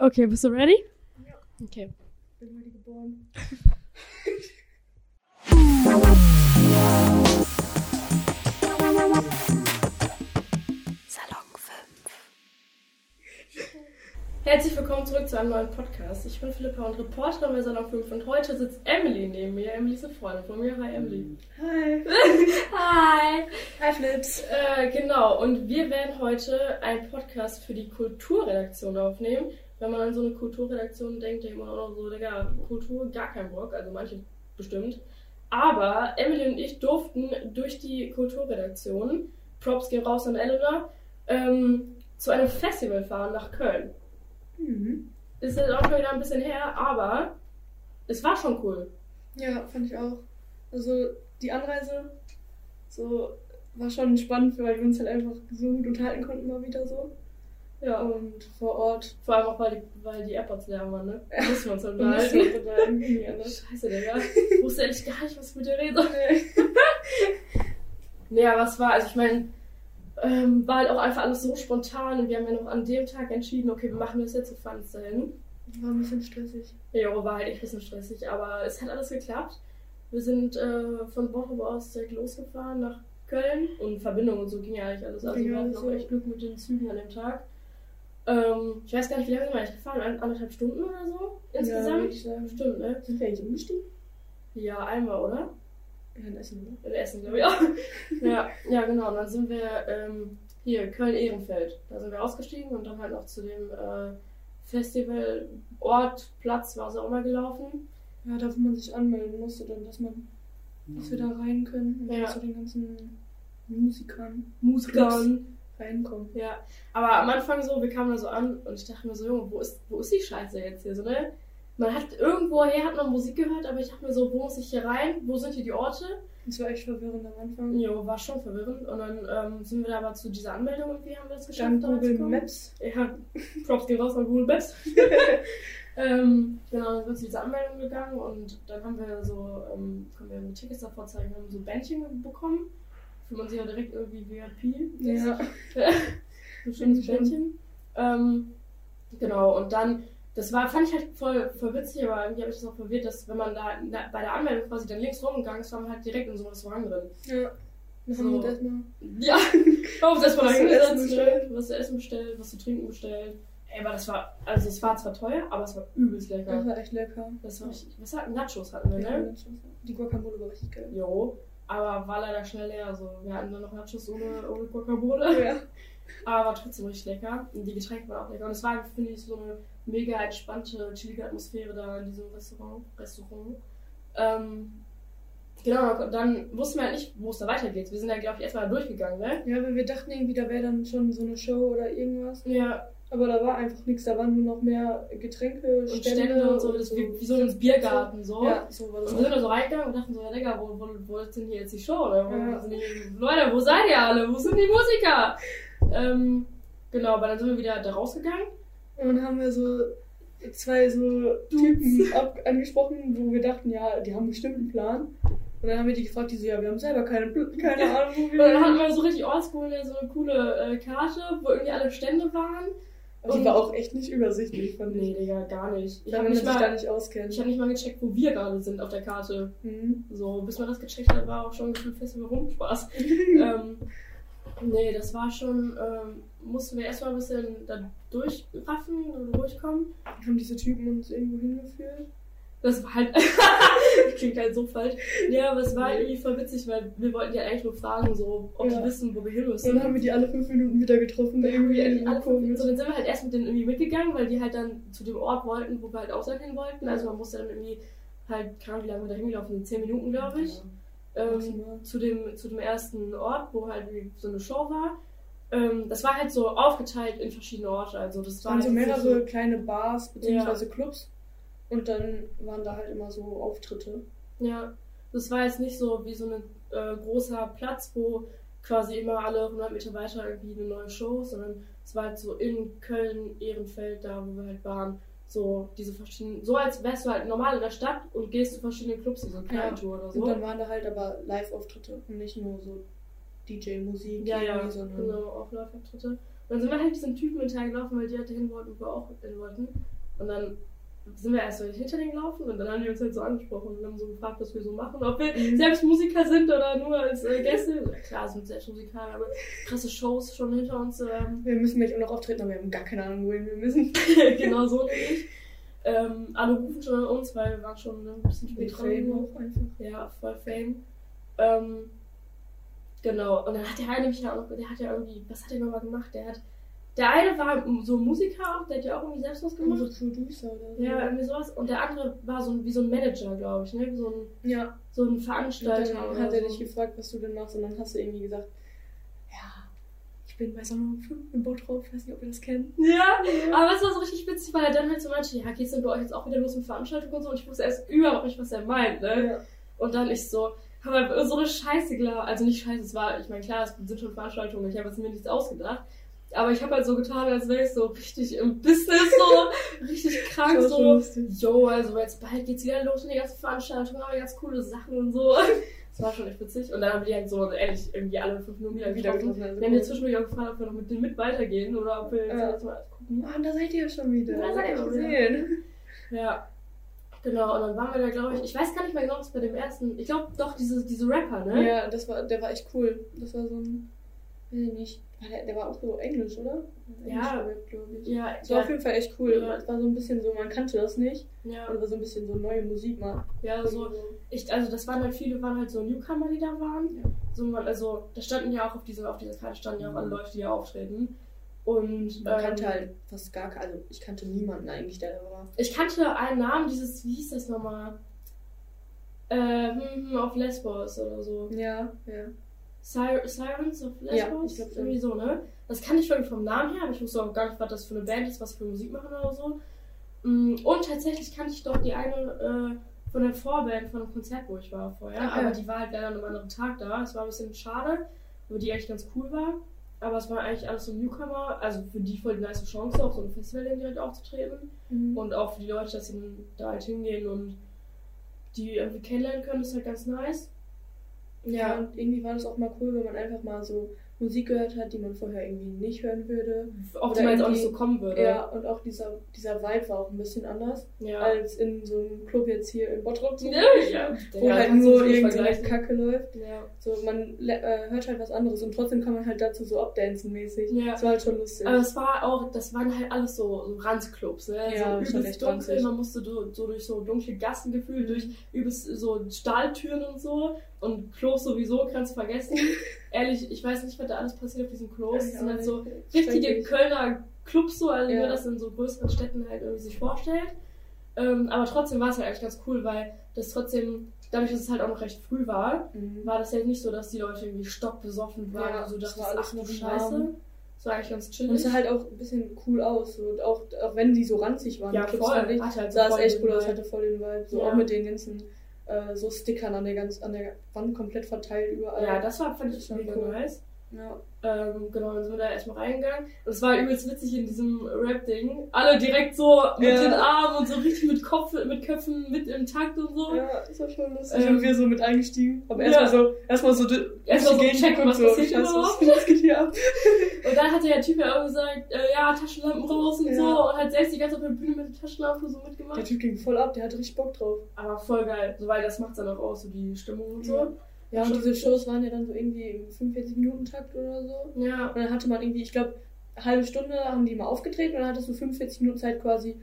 Okay, bist du ready? Ja. Okay. Bin heute geboren. Salon 5. Herzlich willkommen zurück zu einem neuen Podcast. Ich bin Philippa und Reporterin bei Salon 5 und heute sitzt Emily neben mir. Emily ist eine Freundin von mir. Hi Emily. Hi. Hi. Hi Flips. Äh, genau, und wir werden heute einen Podcast für die Kulturredaktion aufnehmen. Wenn man an so eine Kulturredaktion denkt, denkt man auch noch so, Digga, Kultur, gar kein Bock, also manche bestimmt. Aber Emily und ich durften durch die Kulturredaktion, Props gehen raus an Eleanor, ähm, zu einem Festival fahren nach Köln. Mhm. Ist jetzt auch schon wieder ein bisschen her, aber es war schon cool. Ja, fand ich auch. Also die Anreise so war schon spannend, weil wir uns halt einfach so gut unterhalten konnten mal wieder so. Ja, Und vor Ort vor allem auch, weil die, weil die AirPods leer waren, ne? Uns unterhalten, ging nicht anders. Scheiße, Digga. Ich wusste ehrlich gar nicht, was ich mit dir rede. Nee, aber es war, also ich meine, ähm, war halt auch einfach alles so spontan und wir haben ja noch an dem Tag entschieden, okay, wir machen das jetzt, wir fahren jetzt dahin. War ein bisschen stressig. Ja, war halt echt ein bisschen stressig, aber es hat alles geklappt. Wir sind äh, von Bochum aus direkt losgefahren nach Köln und Verbindung und so ging ja eigentlich alles. Also wir hatten auch so. echt Glück mit den Zügen an dem Tag. Ähm, ich weiß gar nicht, wie lange sind wir eigentlich gefahren? Ein, anderthalb Stunden oder so Ja, insgesamt? sagen. Stimmt, ne? Sind wir eigentlich umgestiegen? Ja, einmal, oder? Ja, in Essen, In Essen, glaube ich auch. ja, ja, genau. Und dann sind wir ähm, hier, Köln-Ehrenfeld. Da sind wir ausgestiegen und dann halt noch zu dem äh, Festivalort, Platz, war es auch mal gelaufen. Ja, da wo man sich anmelden musste, dann, dass man, dass wir da rein können und Ja. zu den ganzen Musikern Musikern. Reinkommen. Ja, aber am Anfang so, wir kamen da so an und ich dachte mir so, Junge, wo ist, wo ist die Scheiße jetzt hier so, ne? Man hat irgendwoher hat man Musik gehört, aber ich dachte mir so, wo muss ich hier rein? Wo sind hier die Orte? Das war echt verwirrend am Anfang. Jo, war schon verwirrend. Und dann ähm, sind wir da aber zu dieser Anmeldung irgendwie, haben wir das geschafft. Dann da Google. Maps. Ja, Props gehen raus an Google Maps. ähm, genau, dann sind wir zu dieser Anmeldung gegangen und dann haben wir so, ähm, können wir Tickets davor zeigen, haben so Bändchen bekommen. Fühlt man sich ja direkt irgendwie VIP. Ja. so schönes. Bändchen. Ähm, genau, und dann, das war, fand ich halt voll, voll witzig, aber irgendwie habe ich das auch verwirrt, dass wenn man da, da bei der Anmeldung quasi dann links rumgegangen ist, war man halt direkt in so einem Restaurant drin. Ja. Dann So. haben wir uns erstmal Ja, haben uns erstmal Was da zu essen hingesetzt, was zu essen bestellt, was zu trinken bestellt. Ey, aber das war, also es war zwar teuer, aber es war übelst Das lecker. war echt lecker. Das war richtig, was hatten Nachos hatten wir, ne? Die Guacamole war richtig geil. Jo, aber war leider schnell leer, also wir hatten dann noch Nachos ohne, ohne Guacamole. Ja. Aber war trotzdem richtig lecker. Und die Getränke waren auch lecker. Und es war, finde ich, so eine mega entspannte, chillige Atmosphäre da in diesem Restaurant. Restaurant. Ähm, genau, dann wussten wir halt nicht, wo es da weitergeht. Wir sind dann, glaube ich, erstmal durchgegangen, ne? Ja, aber wir dachten irgendwie, da wäre dann schon so eine Show oder irgendwas. Ja, Aber da war einfach nichts. Da waren nur noch mehr Getränke, und Stände, Stände und so, das wie, wie so ein Biergarten, so. Ja, so war Und das. wir sind da so reingegangen und dachten so, ja, Digga, wo, wo, wo ist denn hier jetzt die Show? Oder wo Ja. sind die, Leute, wo seid ihr alle? Wo sind die Musiker? Ähm, genau, aber dann sind wir wieder da rausgegangen. Und dann haben wir so zwei so Typen ab angesprochen, wo wir dachten, ja, die haben bestimmt einen Plan. Und dann haben wir die gefragt, die so, ja, wir haben selber keine, keine Ahnung, wo Und dann hatten wir wir so richtig oldschool so eine coole äh, Karte, wo irgendwie alle Stände waren. Aber die war auch echt nicht übersichtlich, fand Nee, ich. Digga, gar nicht. Ich habe sich da nicht auskennt. ich hab nicht mal gecheckt, wo wir gerade sind auf der Karte. Mhm. So, bis man das gecheckt hat, war auch schon gefühlt fest rum. Spaß. ähm, nee, das war schon, ähm, mussten wir erstmal ein bisschen da durchraffen und durchkommen. Haben diese Typen uns irgendwo hingeführt? Das war halt, klingt halt so falsch. Ja, aber es war halt irgendwie voll witzig, weil wir wollten ja eigentlich nur fragen, so, ob Ja. die wissen, wo wir hin Und müssen. dann haben wir die alle fünf Minuten wieder getroffen. Haben irgendwie alle fünf, so, dann sind wir halt erst mit denen irgendwie mitgegangen, weil die halt dann zu dem Ort wollten, wo wir halt auch sein hin wollten. Also man musste dann irgendwie halt, keine Ahnung, wie lange wir da hingelaufen zehn Minuten, glaube ich. Ähm, Maximal. zu, dem, zu dem ersten Ort, wo halt so eine Show war. Ähm, das war halt so aufgeteilt in verschiedene Orte. Also das waren so halt nicht mehrere kleine Bars bzw. Ja. Clubs. Und dann waren da halt immer so Auftritte. Ja, das war jetzt nicht so wie so ein äh, großer Platz, wo quasi immer alle 100 Meter weiter irgendwie eine neue Show sondern es war halt so in Köln, Ehrenfeld, da wo wir halt waren, so diese verschiedenen, so als wärst du halt normal in der Stadt und gehst zu verschiedenen Clubs, so eine Kleintour oder so. Und dann waren da halt aber Live-Auftritte und nicht nur so DJ-Musik, ja, ja, sondern genau, auch Live-Auftritte. dann sind wir halt diesen Typen hinterhergelaufen, weil die halt dahin wollten, wo wir auch hin wollten. Und dann sind wir erst so hinter denen gelaufen und dann haben die uns halt so angesprochen und haben so gefragt, was wir so machen, ob wir Mhm. selbst Musiker sind oder nur als äh, Gäste. Ja, klar, sind selbst Musiker, aber krasse Shows schon hinter uns. Ähm, Wir müssen gleich auch noch auftreten, aber wir haben gar keine Ahnung, wohin wir müssen. genau so nämlich. Ähm, alle rufen schon an uns, weil wir waren schon ein bisschen spät dran. Auch einfach. Ja, voll Fame. Ähm, genau, und dann hat der eine mich ja auch noch, der hat ja irgendwie, was hat der nochmal gemacht? Der hat, der eine war so ein Musiker der hat ja auch irgendwie selbst was gemacht. Unsere Producer oder so. Ja, irgendwie sowas. Und der andere war so ein, wie so ein Manager, glaube ich, ne? So ein, Ja, so ein und Veranstalter. dann oder hat er so. dich gefragt, was du denn machst und dann hast du irgendwie gesagt, ja, ich bin bei Sonne 5 im Boot drauf, ich weiß nicht, ob ihr das kennt. Ja, aber es war so richtig witzig, weil er dann halt so meinte, ja, geht's denn bei euch jetzt auch wieder los mit Veranstaltungen und so? Und ich wusste erst überhaupt nicht, was er meint, ne? Ja. Und dann ich so, haben wir so eine Scheiße gelabert. Also nicht Scheiße, es war, ich meine, klar, es sind schon Veranstaltungen, ich habe jetzt mir nichts ausgedacht. Aber ich habe halt so getan, als wäre ich so richtig im Business, so richtig krank, so. Jo, also jetzt bald geht's wieder los mit den ganzen Veranstaltungen, aber ganz coole Sachen und so. Das war schon echt witzig. Und dann haben wir die halt so ehrlich irgendwie alle fünf Minuten wieder Wieder getroffen. getroffen, also Wir haben die cool. zwischendurch auch gefragt, ob wir noch mit denen mit weitergehen oder ob wir jetzt Ja. erstmal gucken. Mann, da seid ihr ja schon wieder. Da seid ihr gesehen. Ja. Genau, und dann waren wir da, glaube ich, ich weiß gar nicht mehr genau, was bei dem ersten, ich glaube doch, diese, diese Rapper, ne? Ja, das war, der war echt cool. Das war so ein, weiß ich nicht, der, der war auch so englisch, oder? Ja. glaube ich. Ja, Das war auf ja, jeden Fall echt cool. Ja. Es war so ein bisschen so, man kannte das nicht. ja, Und war so ein bisschen so neue Musik mal. ja, so, ich, also das waren halt viele, waren halt so Newcomer, die da waren. Ja. So, man, also, da standen ja auch auf dieser, auf dieser Karte standen ja auch alle Leute, die da auftreten. Und, Man ähm, kannte halt fast gar keinen, also ich kannte niemanden eigentlich, der da war. Ich kannte einen Namen, dieses, wie hieß das nochmal? Äh, hm, hm, auf Lesbos oder so. Ja, ja. Sir Sirens of Ja, Lesbos? schon. Irgendwie so, ne? Das kann ich wirklich vom Namen her, aber ich wusste auch gar nicht, was das für eine Band ist, was für Musik machen oder so. Mm, Und tatsächlich kannte ich doch die eine äh, von der Vorband von einem Konzert, wo ich war vorher. Ja. aber die war halt leider an einem anderen Tag da. Es war ein bisschen schade, aber die eigentlich ganz cool war. Aber es war eigentlich alles so Newcomer, also für die voll die nice Chance, auf so einem Festival direkt aufzutreten. Mhm. Und auch für die Leute, dass sie da halt hingehen und die irgendwie kennenlernen können, ist halt ganz nice. Ja, und irgendwie war das auch mal cool, wenn man einfach mal so Musik gehört hat, die man vorher irgendwie nicht hören würde. Die man jetzt auch nicht so kommen würde. Ja, und auch dieser, dieser Vibe war auch ein bisschen anders, Ja. als in so einem Club jetzt hier in Bottrop. zum ja, ja. Wo Ja, halt nur irgendeine. Kacke läuft. Ja. So, man äh, hört halt was anderes und trotzdem kann man halt dazu so abdancen mäßig. Ja. Das war halt schon lustig. Aber es war auch, das waren halt alles so, so Ranzclubs, ne? Ja, so übelst dunkel, man musste so, so durch so dunkle Gassen gefühlt, durch übelst so Stahltüren und so. Und Klos sowieso, kannst du vergessen. Ehrlich, ich weiß nicht, was da alles passiert auf diesen Klos. Das sind halt so richtige. Kölner Clubs so, also wie Ja. man das in so größeren Städten halt irgendwie sich vorstellt. Ähm, aber trotzdem war es halt eigentlich ganz cool, weil das trotzdem, dadurch, dass es halt auch noch recht früh war, Mhm. war das ja nicht so, dass die Leute irgendwie stockbesoffen waren Ja, und so das dachten, war alles ach du nur Scheiße. Das war eigentlich ganz chillig. Und es sah halt auch ein bisschen cool aus. Und auch, auch wenn die so ranzig waren, ja, voll. Hatte halt sah es echt cool aus, hatte voll den Vibe. So Ja. auch mit den ganzen äh, so Stickern an der, ganz, an der Wand komplett verteilt überall. Ja, das war, fand ich mega cool. nice. Ja. Ähm, genau, dann sind wir da erstmal reingegangen. Und es war übelst witzig in diesem Rap-Ding. Alle direkt so mit Ja. den Armen und so richtig mit Kopf, mit Köpfen mit im Takt und so. Ja, das war schon lustig. Ähm, und wir so mit eingestiegen. Aber ja. erstmal so, erstmal so, Erstmal so checken, was geguckt, passiert überhaupt. was, was geht hier ab? Und dann hat der Typ ja auch gesagt, äh, ja, Taschenlampen raus und Ja. so. Und hat selbst die ganze Zeit auf der Bühne mit der Taschenlampe so mitgemacht. Der Typ ging voll ab, der hatte richtig Bock drauf. Aber voll geil. So, weil das macht dann auch aus, so die Stimmung und so. Ja. Und diese. Shows waren ja dann so irgendwie im 45-Minuten-Takt oder so. Ja. Und dann hatte man irgendwie, ich glaube, eine halbe Stunde haben die mal aufgetreten und dann hattest du 45 Minuten Zeit quasi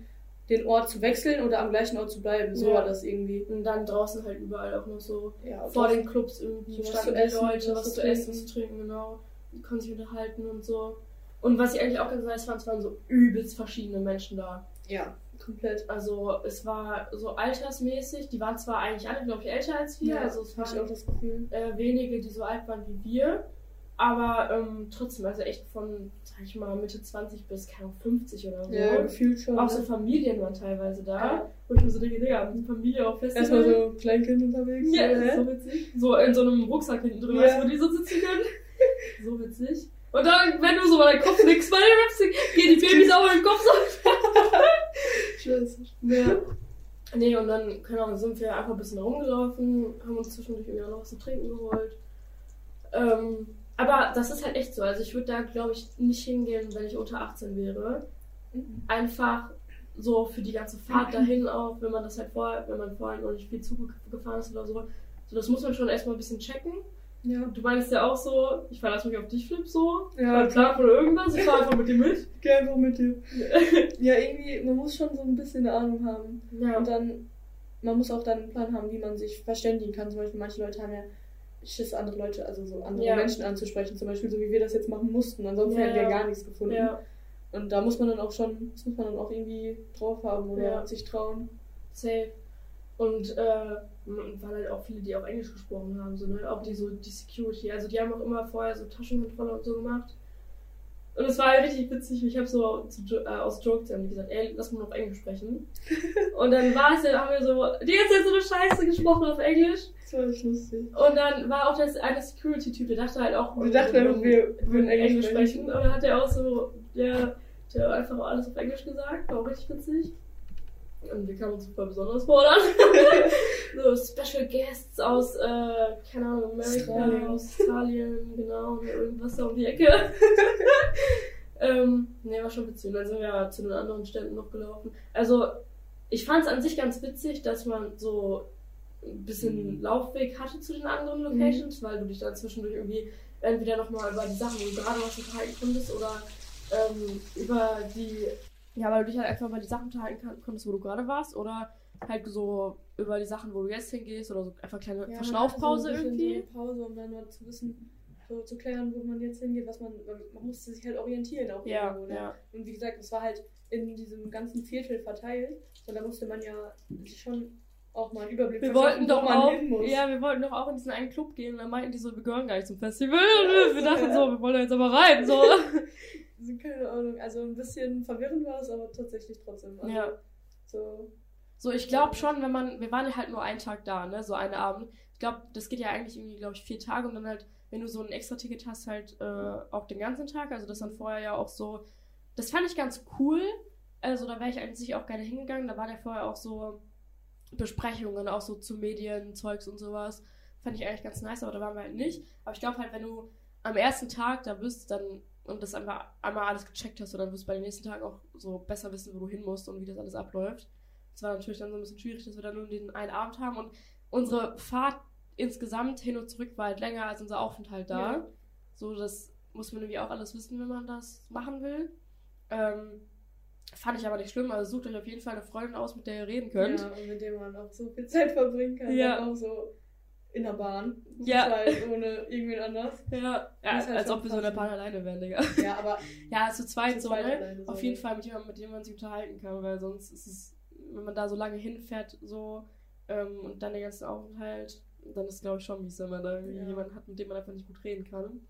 den Ort zu wechseln oder am gleichen Ort zu bleiben. So Ja. war das irgendwie. Und dann draußen halt überall auch noch so Ja, vor den Clubs irgendwie was zu essen, Leute, was was zu essen, trinken. zu trinken, genau. Die konnten sich unterhalten und so. Und was ich eigentlich auch ganz nice fand, es waren so übelst verschiedene Menschen da. Ja, komplett. Also es war so altersmäßig, die waren zwar eigentlich alle, glaube ich, älter als wir, also es ich auch waren das Gefühl. äh, wenige, die so alt waren wie wir, aber ähm, trotzdem, also echt von, sag ich mal, Mitte 20 bis, keine Ahnung, 50 oder so. Ja, gefühlt schon. Auch so ne? Familien waren teilweise da, Ja. wo ich mir so denke, Digga, eine Familie auf Festival. Erstmal so Kleinkind unterwegs. Ja, so, ist hä? so witzig. So in so einem Rucksack hinten drin, Ja. weißt du, wo die so sitzen können. So witzig. Und dann, wenn du so mal deinen Kopf nix bei der Rapsing, gehen die Babys auch im Kopf so. Scheiße. Ja. Nee, und dann, Ahnung, sind wir einfach ein bisschen rumgelaufen, haben uns zwischendurch irgendwie auch noch was zu trinken geholt. Ähm, Aber das ist halt echt so. Also ich würde da, glaube ich, nicht hingehen, wenn ich unter 18 wäre. Mhm. Einfach so für die ganze Fahrt dahin auch, wenn man das halt vorher, wenn man vorher noch nicht viel Zug gefahren ist oder so. So, das muss man schon erstmal ein bisschen checken. Ja. Du meinst ja auch so, ich verlasse mich auf dich, Flip, so. Ja, klar, oder irgendwas, ich fahre einfach mit dir mit. Geh einfach mit dir. Ja, irgendwie, man muss schon so ein bisschen eine Ahnung haben. Ja. Und dann, man muss auch dann einen Plan haben, wie man sich verständigen kann. Zum Beispiel, manche Leute haben ja Schiss, andere Leute, also so andere Ja. Menschen anzusprechen. Zum Beispiel, so wie wir das jetzt machen mussten. Ansonsten Ja, hätten wir ja. gar nichts gefunden. ja. Und da muss man dann auch schon, das muss man dann auch irgendwie drauf haben oder Ja. sich trauen. Safe. Und äh, m- waren halt auch viele, die auch Englisch gesprochen haben, so, ne? Auch die so die Security. Also die haben auch immer vorher so Taschenkontrolle und so gemacht. Und es war halt richtig witzig. Ich habe so zu, äh, aus Joke zu haben gesagt, ey, lass mal auf Englisch sprechen. und dann war es ja, haben wir so, die Zeit so eine Scheiße gesprochen auf Englisch. Das war echt lustig. Und dann war auch das eine Security-Typ, der dachte halt auch, Wir dachten einfach, wir würden Englisch sprechen. Und dann hat er auch so, der, der hat einfach alles auf Englisch gesagt, war auch richtig witzig. Und wir kamen uns super besonders vor dann. so Special Guests aus, äh, keine Ahnung, Amerika, Australien. Australien, genau, irgendwas da um die Ecke. ähm, ne, war schon witzig. Und dann sind wir ja zu den anderen Ständen noch gelaufen. Also, ich fand es an sich ganz witzig, dass man so ein bisschen Laufweg hatte zu den anderen Locations, weil du dich dann zwischendurch irgendwie entweder nochmal über die Sachen, wo du gerade was unterhalten konntest, oder ähm, über die. Ja, weil du dich halt einfach über die Sachen unterhalten kann- konntest, wo du gerade warst, oder halt so über die Sachen, wo du jetzt hingehst, oder so einfach kleine Ja, Verschnaufpause hatte so ein bisschen irgendwie. So eine Pause, um dann mal zu wissen, so zu klären, wo man jetzt hingeht, was man, man musste sich halt orientieren auch Ja, irgendwo, ne? ja. Und wie gesagt, es war halt in diesem ganzen Viertel verteilt und da musste man ja sich schon auch mal einen Überblick Wir wollten doch wo man auch, hin muss. ja, wir wollten doch auch in diesen einen Club gehen, und dann meinten die so, wir gehören gar nicht zum Festival. Und wir dachten so, wir wollen da jetzt aber rein, so. Also, keine Ahnung, also ein bisschen verwirrend war es, aber tatsächlich trotzdem. Also, Ja. So, So, ich glaube schon, wenn man, wir waren ja halt nur einen Tag da, ne, so einen Abend. Ich glaube, das geht ja eigentlich irgendwie, glaube ich, vier Tage und dann halt, wenn du so ein extra Ticket hast, halt äh, auch den ganzen Tag. Also das dann vorher ja auch so, das fand ich ganz cool. Also da wäre ich eigentlich auch gerne hingegangen. Da waren ja vorher auch so Besprechungen, auch so zu Medien, Zeugs und sowas. Fand ich eigentlich ganz nice, aber da waren wir halt nicht. Aber ich glaube halt, wenn du am ersten Tag da bist, dann und das einmal, einmal alles gecheckt hast, so, dann wirst du bei den nächsten Tagen auch so besser wissen, wo du hin musst und wie das alles abläuft. Es war natürlich dann so ein bisschen schwierig, dass wir dann nur den einen Abend haben und unsere Fahrt insgesamt hin und zurück war halt länger als unser Aufenthalt da. Ja. So, das muss man irgendwie auch alles wissen, wenn man das machen will. Ähm, fand ich aber nicht schlimm, also sucht euch auf jeden Fall eine Freundin aus, mit der ihr reden könnt. Ja, und mit dem man auch so viel Zeit verbringen kann. Ja. Auch so in der Bahn. Ja. zweit, ohne irgendwen anders. Ja, ja halt als ob wir so in der Bahn ne? alleine wären, Digga. Ja, aber Ja, zu zweit Zu so, ne? Auf jeden? Fall mit jemandem, mit dem man sich unterhalten kann, weil sonst ist es, wenn man da so lange hinfährt, so, ähm, und dann den ganzen Aufenthalt, dann ist es, glaube ich, schon mies, wenn man da Ja. jemanden hat, mit dem man einfach nicht gut reden kann.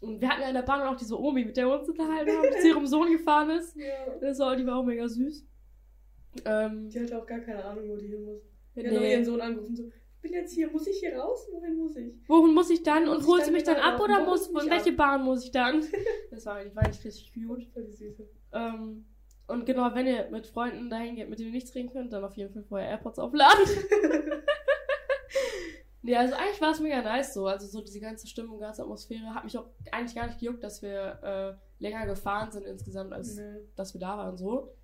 Und wir hatten ja in der Bahn auch diese Omi, mit der wir uns unterhalten haben, die zu ihrem Sohn gefahren ist. ja, Das war, die war auch mega süß. Ähm, die hatte auch gar keine Ahnung, wo die hin muss. Die nee. hat nur ihren Sohn angerufen, so, bin jetzt hier, muss ich hier raus? Wohin muss ich? Wohin muss ich dann? Muss Und dann sie mich dann ab oder Wo muss, holst du in welche ab? Bahn muss ich dann? Das war eigentlich, war eigentlich richtig cute. Voll die Süße. Ähm, und genau, wenn ihr mit Freunden dahin geht, mit denen ihr nichts reden könnt, dann auf jeden Fall vorher AirPods aufladen. nee, also eigentlich war es mega nice so. Also so diese ganze Stimmung, ganze Atmosphäre hat mich auch eigentlich gar nicht gejuckt, dass wir äh, länger gefahren sind insgesamt, als Nee. dass wir da waren so.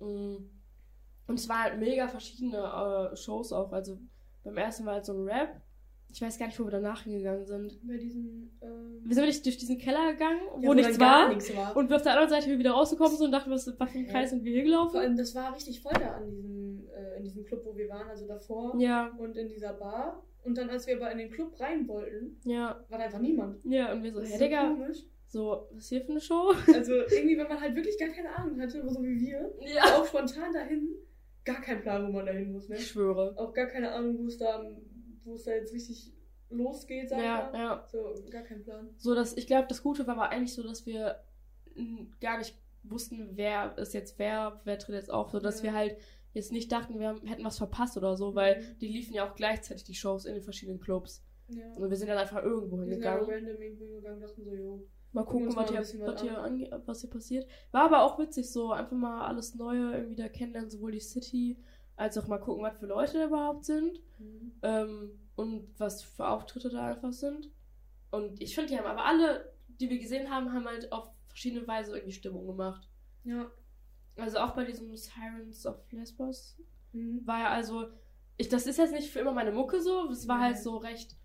Mm. Und es waren halt mega verschiedene äh, Shows auch. Also beim ersten war halt so ein Rap. Ich weiß gar nicht, wo wir danach hingegangen sind. Bei diesen, ähm, Wir sind nicht durch diesen Keller gegangen, wo, ja, nichts dann gar war. nichts war. Und wir auf der anderen Seite wieder rausgekommen sind und dachten, was, für ein Kreis sind wir hier gelaufen? Vor allem, das war richtig voll da an diesem, äh, in diesem Club, wo wir waren, also davor Ja, und in dieser Bar. Und dann, als wir aber in den Club rein wollten, ja, war da einfach niemand. ja. Und wir so, so Digga, komisch. so, was ist hier für eine Show? Also irgendwie, wenn man halt wirklich gar keine Ahnung hatte, so wie wir, Ja. auch spontan dahin, gar kein Plan, wo man dahin muss, ne? Ich schwöre. Auch gar keine Ahnung, wo es da, wo es da jetzt richtig losgeht, sag ich Ja, mal. ja. So, gar kein Plan. So, dass, ich glaube, das Gute war aber eigentlich so, dass wir gar nicht wussten, wer ist jetzt wer, wer tritt jetzt auf, so dass Ja. wir halt jetzt nicht dachten, wir hätten was verpasst oder so, weil die liefen ja auch gleichzeitig die Shows in den verschiedenen Clubs. Ja. Und wir sind dann einfach irgendwo Wir sind ja hingegangen. random irgendwo hingegangen und dachten so, jo. Mal gucken, was mal hier, was hier an. ange was hier passiert. War aber auch witzig, so einfach mal alles Neue irgendwie da kennenlernen, sowohl die City, als auch mal gucken, was für Leute da überhaupt sind. Mhm. Ähm, und was für Auftritte da einfach sind. Und ich finde, die haben aber alle, die wir gesehen haben, haben halt auf verschiedene Weise irgendwie Stimmung gemacht. Ja. Also auch bei diesem Sirens of Lesbos Mhm. war ja also, ich, das ist jetzt nicht für immer meine Mucke so, es war Nee. halt so recht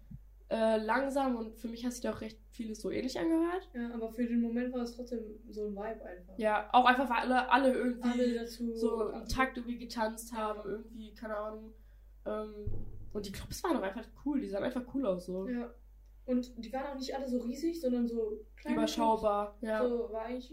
äh, langsam und für mich hat sich da auch recht vieles so ähnlich angehört. Ja, aber für den Moment war es trotzdem so ein Vibe einfach. Ja, auch einfach, weil alle, alle irgendwie Alle dazu. so im Takt irgendwie getanzt haben, irgendwie, keine Ahnung. Ähm, und die Clubs waren auch einfach cool, die sahen einfach cool aus, so. Ja. Und die waren auch nicht alle so riesig, sondern so klein. Überschaubar, ja. So war eigentlich,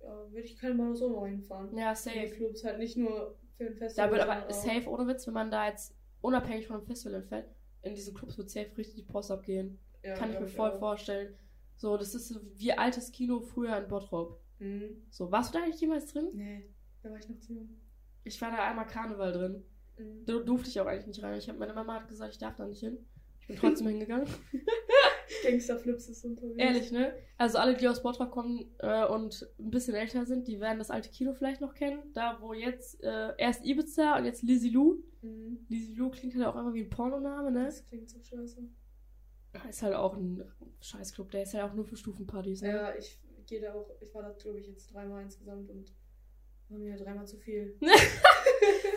ja, würde ich keine Mal so hinfahren. Ja, Die safe. Clubs halt nicht nur für ein Festival. Da wird aber auch- safe, ohne Witz, wenn man da jetzt unabhängig von einem Festival entfällt, in diesen Clubs wird safe richtig die Post abgehen. Ja, Kann ich mir voll auch. vorstellen. So, das ist wie altes Kino früher in Bottrop. Mhm. So, warst du da eigentlich jemals drin? Nee, da war ich noch zu jung. Ich war da einmal Karneval drin. Mhm. Da durfte ich auch eigentlich nicht rein. Ich hab, meine Mama hat gesagt, ich darf da nicht hin. Ich bin trotzdem hingegangen. Gangsterflips ist unterwegs. Ehrlich, ne? Also alle, die aus Bottrop kommen äh, und ein bisschen älter sind, die werden das alte Kino vielleicht noch kennen. Da, wo jetzt äh, erst Ibiza und jetzt Lizzie Lou. Mhm. Lizzie Lou klingt halt auch immer wie ein Pornoname, ne? Das klingt so scheiße. Ist halt auch ein Scheißclub, der ist halt auch nur für Stufenpartys, ne? Ja, ich gehe da auch, ich war da glaube ich jetzt dreimal insgesamt und war mir dreimal zu viel.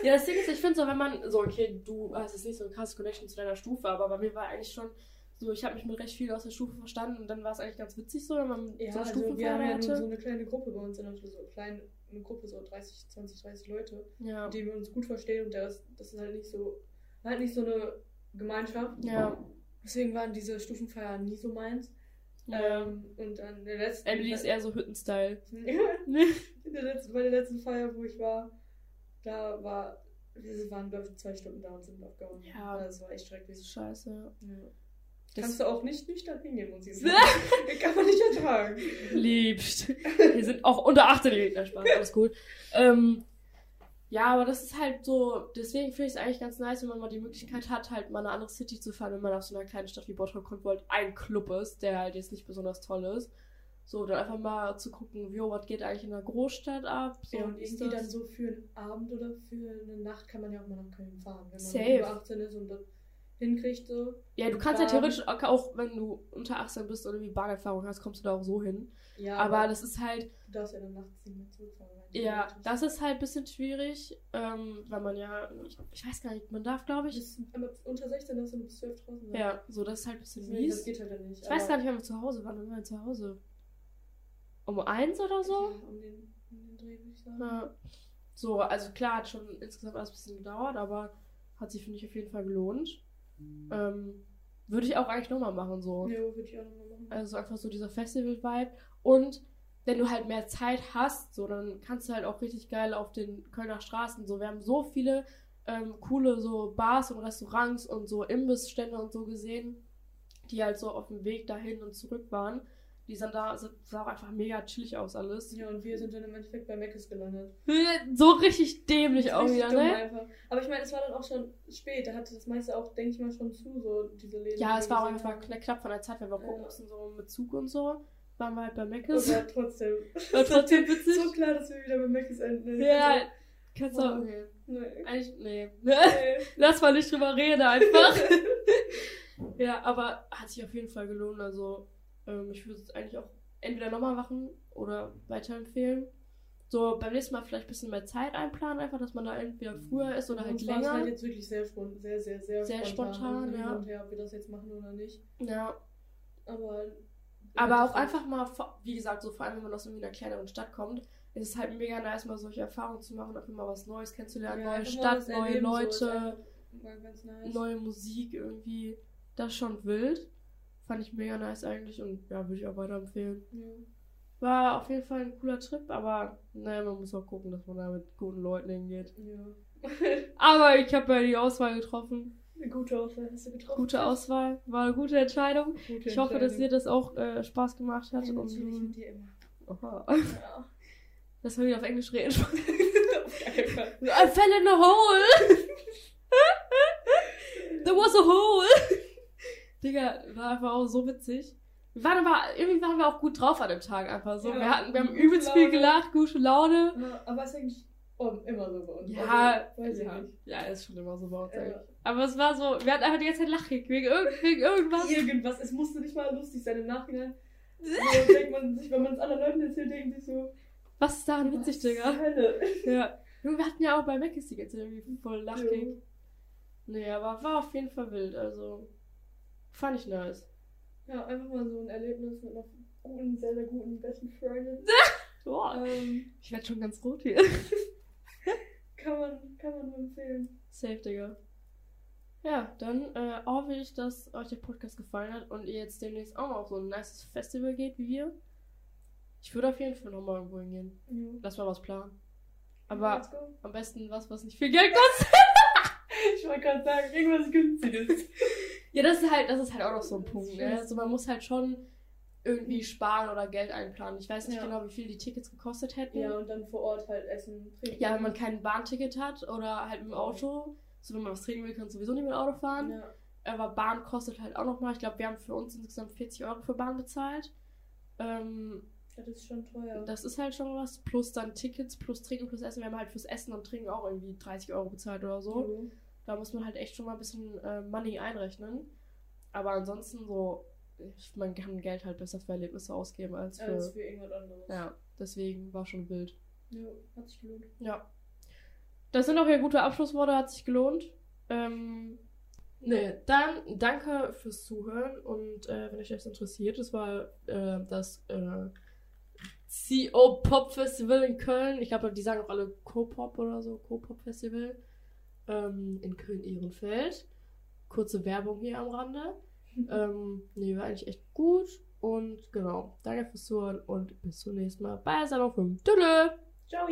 Ja, das Ding ist, ich finde so, wenn man, so, okay, du hast jetzt nicht so ein krasses Connection zu deiner Stufe, aber bei mir war eigentlich schon so, ich habe mich mit recht viel aus der Stufe verstanden und dann war es eigentlich ganz witzig so, wenn man Ja, so eine also wir haben ja nur hatte. so eine kleine Gruppe bei uns in der Schule, so klein, eine Gruppe, so 30, 20, 30 Leute, Ja. mit denen wir uns gut verstehen und das, das ist halt nicht so, halt nicht so eine Gemeinschaft. Ja. Deswegen waren diese Stufenfeiern nie so meins. ja. Ähm, und dann der letzten. Emily ist eher so Hüttenstyle. in der letzten, bei der letzten Feier, wo ich war, da war, wir waren glaube ich zwei Stunden da und sind abgehauen. Ja. Das war echt schrecklich. Scheiße. Ja. Das Kannst du auch nicht nüchtern hingehen, muss ich sagen. Kann man nicht ertragen. liebst. Wir sind auch unter 18 Gegner Spaß, alles gut. Ähm, ja, aber das ist halt so, deswegen finde ich es eigentlich ganz nice, wenn man mal die Möglichkeit hat, halt mal eine andere City zu fahren, wenn man aus so einer kleinen Stadt wie Bottrop halt ein Club ist, der halt jetzt nicht besonders toll ist. So, dann einfach mal zu gucken, jo, was geht eigentlich in der Großstadt ab? So, Ja, und wie ist irgendwie dann so für einen Abend oder für eine Nacht kann man ja auch mal nach Köln fahren, wenn man Safe. über 18 ist und das hinkriegt so. Ja, du kannst ja Bahn. theoretisch auch- wenn du unter 18 bist oder irgendwie Bahnerfahrung hast, kommst du da auch so hin. Ja, Aber das ist halt, du darfst ja dann nachts nicht mehr zurückfahren. ja, das ist halt ein bisschen schwierig, ähm, weil man ja, ich, ich weiß gar nicht, man darf, glaube ich, Bis, aber unter 16 darfst du bis 12 draußen sein. Ja, so das ist halt ein bisschen Deswegen, das mies. geht halt dann nicht. Ich weiß gar nicht, wann wir zu Hause waren. Wann waren wir zu Hause? Um eins oder so? Ja, um den, um den Dreh, würde ich sagen. Ja. So, also klar, hat schon insgesamt alles ein bisschen gedauert, aber hat sich, finde ich, auf jeden Fall gelohnt. Ähm, würde ich auch eigentlich nochmal machen, so. Ja, würde ich auch nochmal machen. Also einfach so dieser Festival-Vibe. Und wenn du halt mehr Zeit hast, so, dann kannst du halt auch richtig geil auf den Kölner Straßen, so. Wir haben so viele ähm, coole so Bars und Restaurants und so Imbissstände und so gesehen, die halt so auf dem Weg dahin und zurück waren. Die sind da, sah sah auch einfach mega chillig aus alles. Ja, und wir sind dann im Endeffekt bei Mc's gelandet. So richtig dämlich auch wieder, ne? einfach. Aber ich meine, es war dann auch schon spät. Da hatte das meiste auch, denke ich mal, schon zu, so diese Läden. Ja, es war auch einfach knapp von der Zeit, wenn wir gucken Ja. mussten, so mit Zug und so. Waren wir halt bei Mc's. Aber trotzdem. War trotzdem witzig. So klar, dass wir wieder bei Mc's enden. Ja, kannst du auch. Okay. Nee. Eigentlich, nee. Nee. Lass mal nicht drüber reden, einfach. ja, aber hat sich auf jeden Fall gelohnt. Also, ähm, ich würde es eigentlich auch entweder nochmal machen oder weiterempfehlen. So, beim nächsten Mal vielleicht ein bisschen mehr Zeit einplanen, einfach, dass man da entweder früher ist oder halt Uns war es länger. halt jetzt wirklich sehr spontan, sehr, sehr, sehr, Sehr spontan, Also hin ja. Und her, ob wir das jetzt machen oder nicht. Ja, Aber. aber auch einfach mal, wie gesagt, so vor allem, wenn man aus irgendwie einer kleineren Stadt kommt, ist es halt mega nice, mal solche Erfahrungen zu machen, auch immer was Neues kennenzulernen, Ja, neue Stadt, neue so Leute. ganz nice. neue Musik irgendwie. Das ist schon wild. Fand ich mega nice eigentlich und ja, würde ich auch weiterempfehlen. Ja. War auf jeden Fall ein cooler Trip, aber naja, man muss auch gucken, dass man da mit guten Leuten hingeht. Ja. Aber ich habe ja die Auswahl getroffen. Eine gute Auswahl hast du getroffen. Gute Auswahl, war eine gute Entscheidung. Gute Ich hoffe, dass dir Entscheidung. das auch äh, Spaß gemacht hat. Ja, und, natürlich mit dir immer. Aha. Ja. Lass mal wieder auf Englisch reden. Auf keinen Fall. I fell in a hole! There was a hole! Digga, war einfach auch so witzig. Wir waren aber, irgendwie waren wir auch gut drauf an dem Tag einfach so. Ja, wir hatten, wir haben übelst viel Laune. gelacht, gute Laune. Ja, aber ist eigentlich immer so bei uns. Ja, also, weiß ja, ja, ist schon immer so bei uns Ja. Aber es war so, wir hatten einfach die ganze Zeit Lachig wegen, irgend, wegen irgendwas. Irgendwas, es musste nicht mal lustig sein im Nachhinein. So denkt man sich, wenn man es anderen Leuten erzählt, denkt sich so, Was ist daran witzig, Digga? Hölle? Ja. Wir hatten ja auch bei Mac ist die ganze Zeit irgendwie voll lachig. Ja. Nee, aber war auf jeden Fall wild, also fand ich nice. Ja, einfach mal so ein Erlebnis mit einer guten, sehr, sehr guten besten Freundin. Boah. Ähm, Ich werd schon ganz rot hier. kann man, kann man nur empfehlen. Safe, Digga. Ja, dann äh, hoffe ich, dass euch der Podcast gefallen hat und ihr jetzt demnächst auch mal auf so ein nices Festival geht wie wir. Ich würde auf jeden Fall nochmal irgendwo hingehen. Ja. Lass mal was planen. Aber am besten was, was nicht viel Geld kostet. Ich wollte gerade sagen, irgendwas Günstiges. Ja, das ist halt, das ist halt auch noch so ein Punkt. Ne? Also man muss halt schon irgendwie sparen oder Geld einplanen. Ich weiß nicht Ja. genau, wie viel die Tickets gekostet hätten. Ja, und dann vor Ort halt essen, trinken. Ja, wenn man kein Bahnticket hat oder halt mit dem Auto. So, wenn man was trinken will, kannst du sowieso nicht mit dem Auto fahren. Ja. Aber Bahn kostet halt auch nochmal. Ich glaube, wir haben für uns insgesamt 40 Euro für Bahn bezahlt. Ähm, Das ist schon teuer. das ist halt schon was. Plus dann Tickets, plus Trinken, plus Essen. Wir haben halt fürs Essen und Trinken auch irgendwie 30 Euro bezahlt oder so. Ja. Da muss man halt echt schon mal ein bisschen äh, Money einrechnen. Aber ansonsten so, ich, man kann Geld halt besser für Erlebnisse ausgeben als für. Als für irgendwas anderes. ja, deswegen war schon wild. Ja, hat sich gelohnt. Ja. Das sind auch hier gute Abschlussworte, hat sich gelohnt. Ähm, nee, dann danke fürs Zuhören und äh, wenn euch das interessiert, das war äh, das äh, CO Pop Festival in Köln. Ich glaube, die sagen auch alle Co-Pop oder so, Co-Pop Festival ähm, in Köln-Ehrenfeld. Kurze Werbung hier am Rande. ähm, nee, war eigentlich echt gut. Und genau, danke fürs Zuhören und bis zum nächsten Mal bei Salon 5. Tschüss! Ciao!